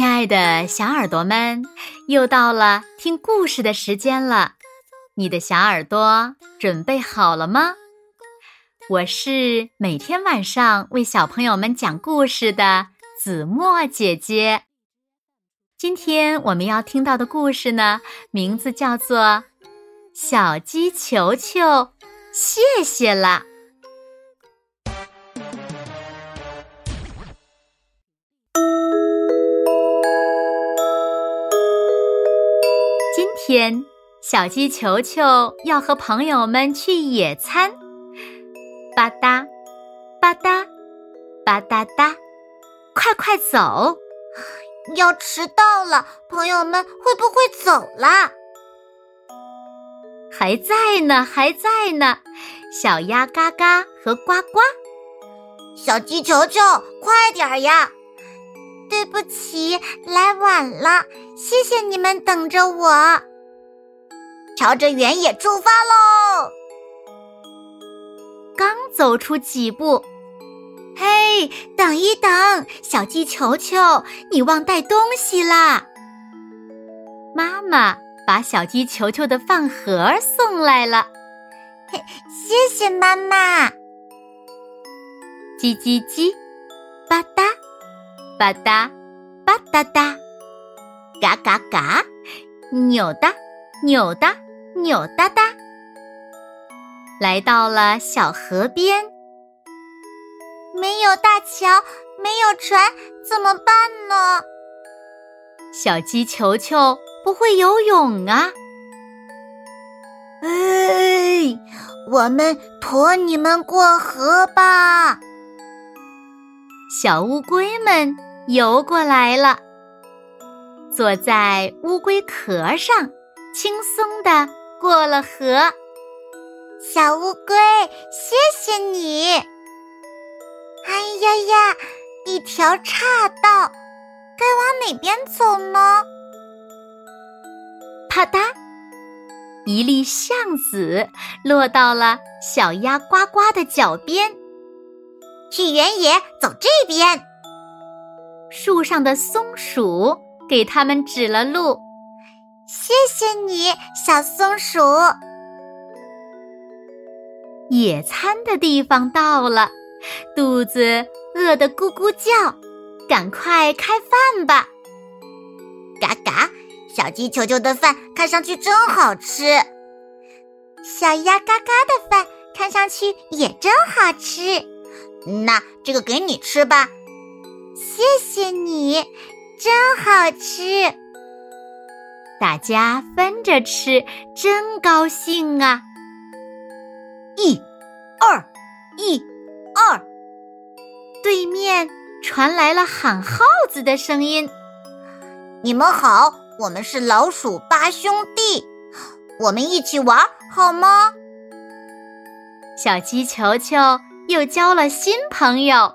亲爱的小耳朵们，又到了听故事的时间了。你的小耳朵准备好了吗？我是每天晚上为小朋友们讲故事的子墨姐姐。今天我们要听到的故事呢，名字叫做《小鸡球球》，谢谢了。天，小鸡球球要和朋友们去野餐。吧嗒，吧嗒，吧嗒嗒，快快走！要迟到了，朋友们会不会走啦？还在呢，还在呢。小鸭嘎嘎和呱呱，小鸡球球，快点呀！对不起，来晚了，谢谢你们等着我。朝着原野出发喽！刚走出几步，嘿，等一等，小鸡球球，你忘带东西啦！妈妈把小鸡球球的饭盒送来了，嘿，谢谢妈妈。叽叽叽，吧嗒，吧嗒，吧嗒嗒，嘎嘎嘎，扭哒，扭哒，扭哒哒。来到了小河边，没有大桥，没有船，怎么办呢？小鸡球球不会游泳啊！哎，我们驮你们过河吧！小乌龟们游过来了，坐在乌龟壳上，轻松的过了河。小乌龟，谢谢你！哎呀呀，一条岔道，该往哪边走呢？啪嗒，一粒橡子落到了小鸭呱呱的脚边。去原野，走这边。树上的松鼠给他们指了路。谢谢你，小松鼠。野餐的地方到了，肚子饿得咕咕叫，赶快开饭吧！嘎嘎，小鸡球球的饭看上去真好吃，小鸭嘎嘎的饭看上去也真好吃。那这个给你吃吧，谢谢你，真好吃。大家分着吃，真高兴啊！一、二，一、二，对面传来了喊耗子的声音：“你们好，我们是老鼠八兄弟，我们一起玩好吗？”小鸡球球又交了新朋友，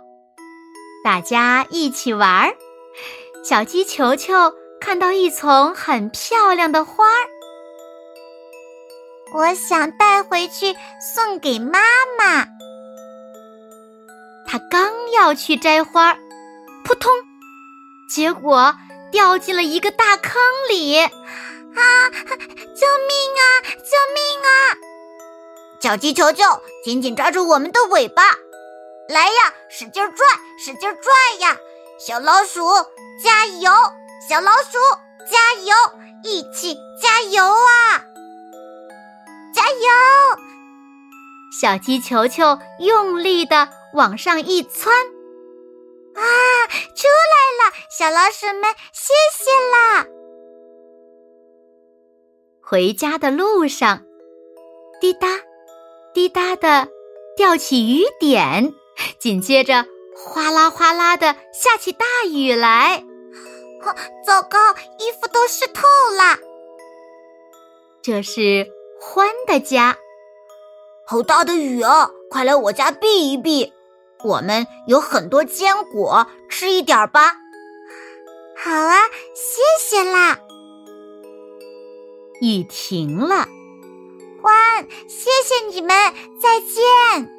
大家一起玩。小鸡球球看到一丛很漂亮的花儿。我想带回去送给妈妈。他刚要去摘花，扑通，结果掉进了一个大坑里！啊！救命啊！救命啊！小鸡球球，紧紧抓住我们的尾巴，来呀，使劲拽，使劲拽呀！小老鼠加油！小老鼠加油！一起加油啊！加油！小鸡球球用力的往上一窜，啊，出来了！小老鼠们，谢谢啦！回家的路上，滴答，滴答的掉起雨点，紧接着哗啦哗啦的下起大雨来。糟糕，衣服都湿透了。这是。欢的家，好大的雨啊！快来我家避一避。我们有很多坚果，吃一点吧。好啊，谢谢啦。雨停了，欢，谢谢你们，再见。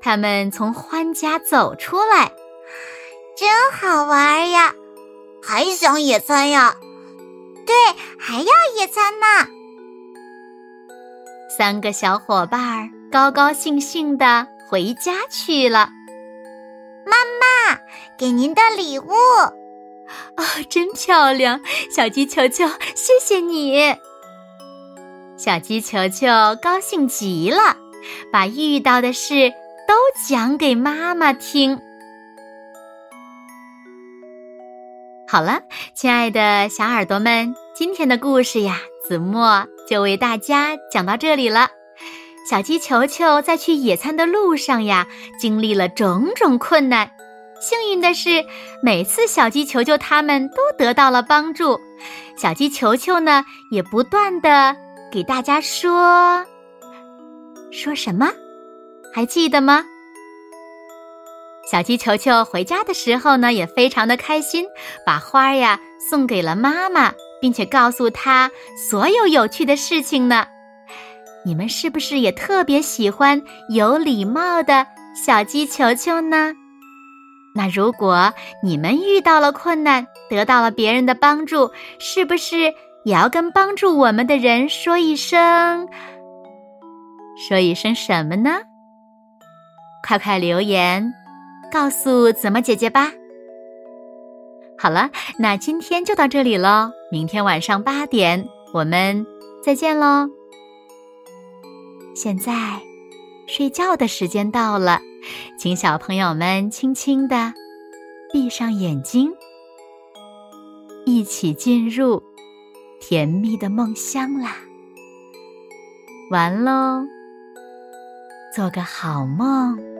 他们从欢家走出来，真好玩呀！还想野餐呀？对，还要野餐呢。三个小伙伴高高兴兴的回家去了。妈妈，给您的礼物。哦，真漂亮，小鸡球球，谢谢你。小鸡球球高兴极了，把遇到的事都讲给妈妈听。好了，亲爱的小耳朵们，今天的故事呀，子墨就为大家讲到这里了。小鸡球球在去野餐的路上呀，经历了种种困难。幸运的是，每次小鸡球球他们都得到了帮助。小鸡球球呢，也不断的给大家说说什么，还记得吗？小鸡球球回家的时候呢，也非常的开心，把花呀送给了妈妈，并且告诉她所有有趣的事情呢。你们是不是也特别喜欢有礼貌的小鸡球球呢？那如果你们遇到了困难，得到了别人的帮助，是不是也要跟帮助我们的人说一声？说一声什么呢？快快留言告诉子墨姐姐吧。好了，那今天就到这里喽，明天晚上八点我们再见喽。现在睡觉的时间到了。请小朋友们轻轻地闭上眼睛，一起进入甜蜜的梦乡啦！完喽，做个好梦。